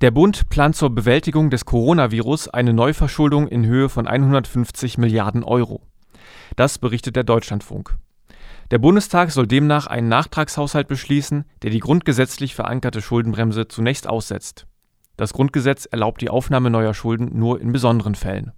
Der Bund plant zur Bewältigung des Coronavirus eine Neuverschuldung in Höhe von 150 Milliarden Euro. Das berichtet der Deutschlandfunk. Der Bundestag soll demnach einen Nachtragshaushalt beschließen, der die grundgesetzlich verankerte Schuldenbremse zunächst aussetzt. Das Grundgesetz erlaubt die Aufnahme neuer Schulden nur in besonderen Fällen